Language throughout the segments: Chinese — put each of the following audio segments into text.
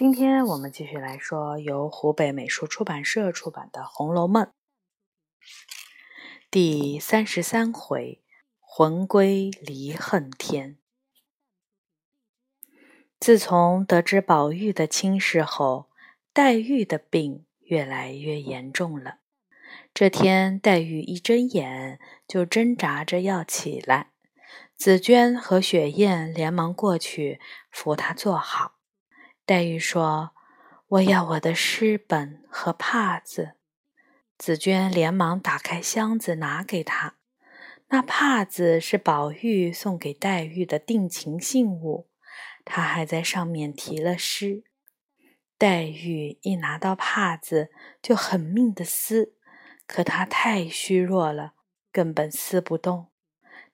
今天我们继续来说由湖北美术出版社出版的《红楼梦》第三十三回“魂归离恨天”。自从得知宝玉的亲事后，黛玉的病越来越严重了。这天，黛玉一睁眼就挣扎着要起来，紫娟和雪雁连忙过去扶她坐好。黛玉说：“我要我的诗本和帕子。”紫娟连忙打开箱子拿给她。那帕子是宝玉送给黛玉的定情信物，他还在上面题了诗。黛玉一拿到帕子就狠命的撕，可她太虚弱了，根本撕不动。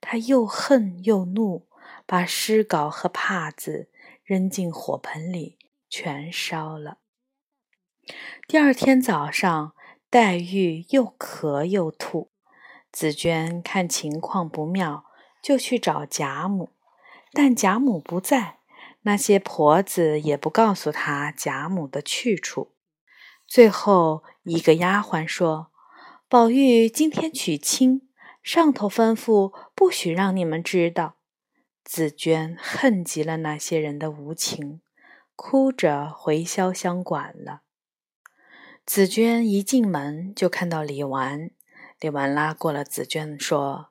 她又恨又怒，把诗稿和帕子扔进火盆里。全烧了。第二天早上，黛玉又咳又吐，紫娟看情况不妙，就去找贾母，但贾母不在，那些婆子也不告诉她贾母的去处。最后一个丫鬟说：“宝玉今天娶亲，上头吩咐不许让你们知道。”紫娟恨极了那些人的无情。哭着回潇湘馆了。紫娟一进门就看到李纨，李纨拉过了紫娟，说：“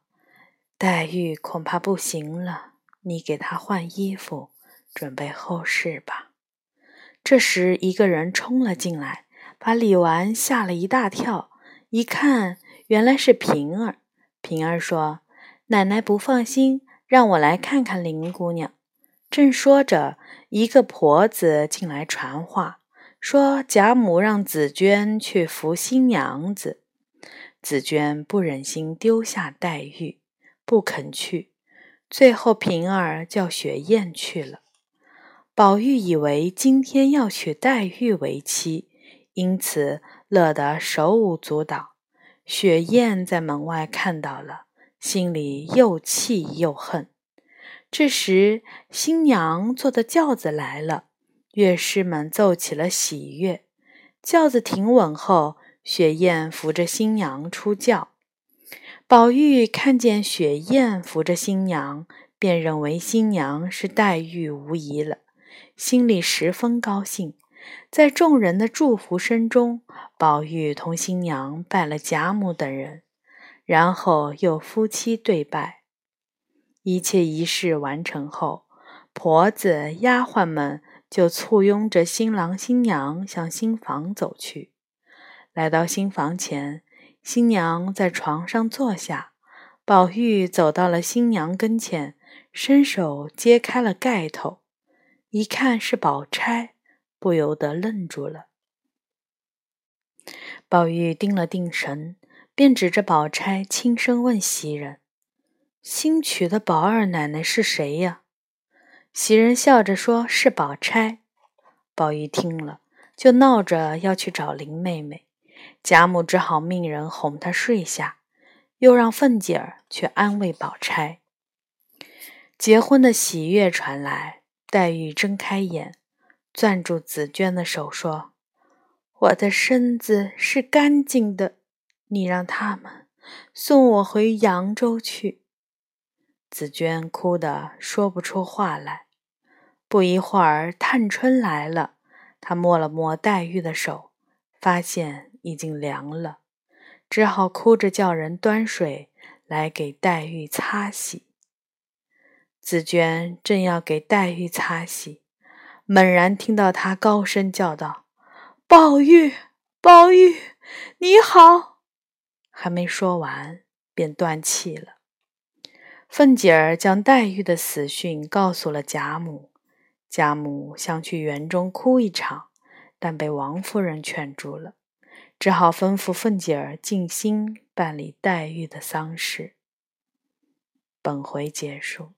黛玉恐怕不行了，你给她换衣服，准备后事吧。”这时，一个人冲了进来，把李纨吓了一大跳。一看，原来是平儿。平儿说：“奶奶不放心，让我来看看林姑娘。”正说着，一个婆子进来传话，说贾母让紫娟去扶新娘子。紫娟不忍心丢下黛玉，不肯去。最后平儿叫雪雁去了。宝玉以为今天要娶黛玉为妻，因此乐得手舞足蹈。雪雁在门外看到了，心里又气又恨。这时，新娘坐的轿子来了，乐师们奏起了喜乐。轿子停稳后，雪雁扶着新娘出轿。宝玉看见雪雁扶着新娘，便认为新娘是黛玉无疑了，心里十分高兴。在众人的祝福声中，宝玉同新娘拜了贾母等人，然后又夫妻对拜。一切仪式完成后，婆子、丫鬟们就簇拥着新郎新娘向新房走去。来到新房前，新娘在床上坐下，宝玉走到了新娘跟前，伸手揭开了盖头，一看是宝钗，不由得愣住了。宝玉定了定神，便指着宝钗轻声问袭人。新娶的宝二奶奶是谁呀？袭人笑着说：“是宝钗。”宝玉听了，就闹着要去找林妹妹。贾母只好命人哄她睡下，又让凤姐儿去安慰宝钗。结婚的喜悦传来，黛玉睁开眼，攥住紫娟的手说：“我的身子是干净的，你让他们送我回扬州去。”紫娟哭得说不出话来。不一会儿，探春来了，她摸了摸黛玉的手，发现已经凉了，只好哭着叫人端水来给黛玉擦洗。紫娟正要给黛玉擦洗，猛然听到她高声叫道：“宝玉，宝玉，你好！”还没说完，便断气了。凤姐儿将黛玉的死讯告诉了贾母，贾母想去园中哭一场，但被王夫人劝住了，只好吩咐凤姐儿静心办理黛玉的丧事。本回结束。